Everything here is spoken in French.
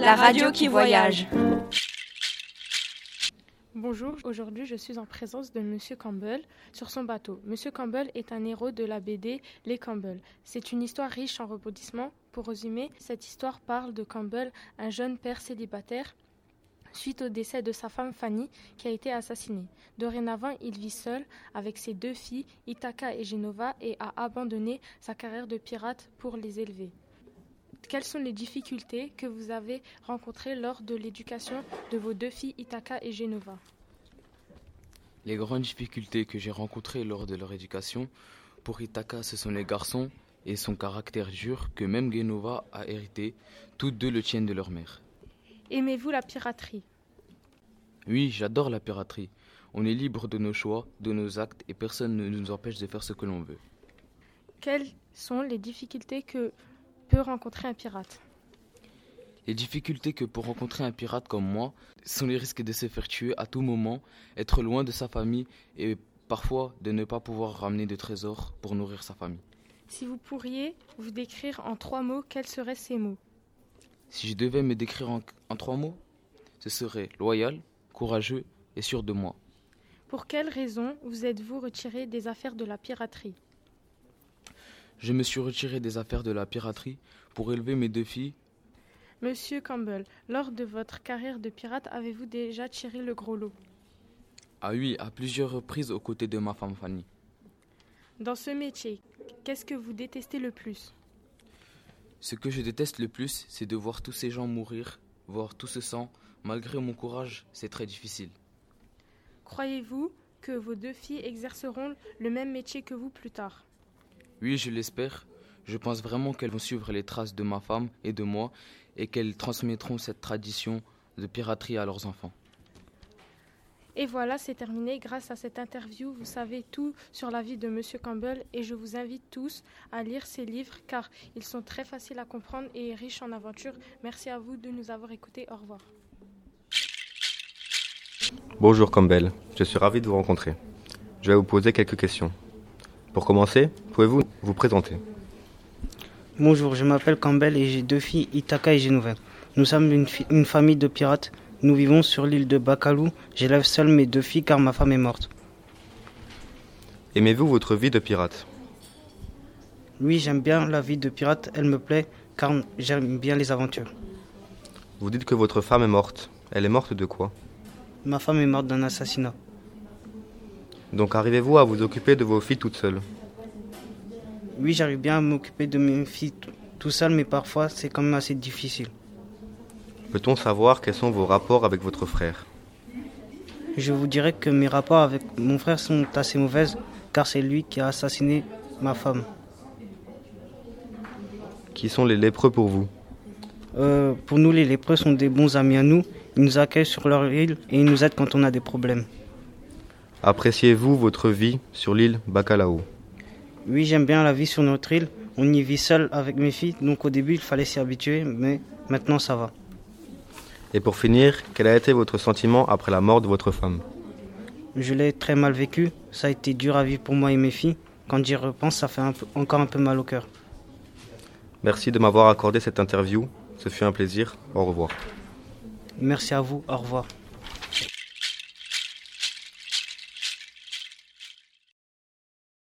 la radio qui voyage. Bonjour, aujourd'hui je suis en présence de Monsieur Campbell sur son bateau. Monsieur Campbell est un héros de la BD Les Campbell. C'est une histoire riche en rebondissements. Pour résumer, cette histoire parle de Campbell, un jeune père célibataire suite au décès de sa femme Fanny qui a été assassinée. Dorénavant, il vit seul avec ses deux filles, Itaka et Genova, et a abandonné sa carrière de pirate pour les élever. Quelles sont les difficultés que vous avez rencontrées lors de l'éducation de vos deux filles, Itaka et Genova? Les grandes difficultés que j'ai rencontrées lors de leur éducation, pour Itaka, ce sont les garçons et son caractère dur que même Genova a hérité, toutes deux le tiennent de leur mère. Aimez-vous la piraterie? Oui, j'adore la piraterie. On est libre de nos choix, de nos actes, et personne ne nous empêche de faire ce que l'on veut. Quelles sont les difficultés que peut rencontrer un pirate Les difficultés que pour rencontrer un pirate comme moi sont les risques de se faire tuer à tout moment, être loin de sa famille et parfois de ne pas pouvoir ramener de trésors pour nourrir sa famille. Si vous pourriez vous décrire en trois mots, quels seraient ces mots? Si je devais me décrire en, en trois mots, ce serait loyal, courageux et sûr de moi. Pour quelles raisons vous êtes-vous retiré des affaires de la piraterie? Je me suis retiré des affaires de la piraterie pour élever mes deux filles. Monsieur Campbell, lors de votre carrière de pirate, avez-vous déjà tiré le gros lot? Ah oui, à plusieurs reprises aux côtés de ma femme Fanny. Dans ce métier, qu'est-ce que vous détestez le plus? Ce que je déteste le plus, c'est de voir tous ces gens mourir, voir tout ce sang. Malgré mon courage, c'est très difficile. Croyez-vous que vos deux filles exerceront le même métier que vous plus tard? Oui, je l'espère. Je pense vraiment qu'elles vont suivre les traces de ma femme et de moi et qu'elles transmettront cette tradition de piraterie à leurs enfants. Et voilà, c'est terminé. Grâce à cette interview, vous savez tout sur la vie de Monsieur Campbell et je vous invite tous à lire ces livres car ils sont très faciles à comprendre et riches en aventures. Merci à vous de nous avoir écoutés. Au revoir. Bonjour Campbell, je suis ravi de vous rencontrer. Je vais vous poser quelques questions. Pour commencer, pouvez-vous vous présenter? Bonjour, je m'appelle Campbell et j'ai deux filles, Itaka et Geneviève. Nous sommes une, famille de pirates. Nous vivons sur l'île de Bakalu. J'élève seul mes deux filles car ma femme est morte. Aimez-vous votre vie de pirate? Oui, j'aime bien la vie de pirate, elle me plaît car j'aime bien les aventures. Vous dites que votre femme est morte. Elle est morte de quoi? Ma femme est morte d'un assassinat. Donc arrivez-vous à vous occuper de vos filles toutes seules Oui, j'arrive bien à m'occuper de mes filles tout seul, mais parfois c'est quand même assez difficile. Peut-on savoir quels sont vos rapports avec votre frère? Je vous dirais que mes rapports avec mon frère sont assez mauvaises car c'est lui qui a assassiné ma femme. Qui sont les lépreux pour vous? Euh, pour nous, les lépreux sont des bons amis à nous. Ils nous accueillent sur leur île et ils nous aident quand on a des problèmes. Appréciez-vous votre vie sur l'île Bacalao Oui, j'aime bien la vie sur notre île. On y vit seul avec mes filles, donc au début il fallait s'y habituer, mais maintenant ça va. Et pour finir, quel a été votre sentiment après la mort de votre femme? Je l'ai très mal vécu, ça a été dur à vivre pour moi et mes filles. Quand j'y repense, ça fait un peu- encore un peu mal au cœur. Merci de m'avoir accordé cette interview. Ce fut un plaisir. Au revoir. Merci à vous, au revoir.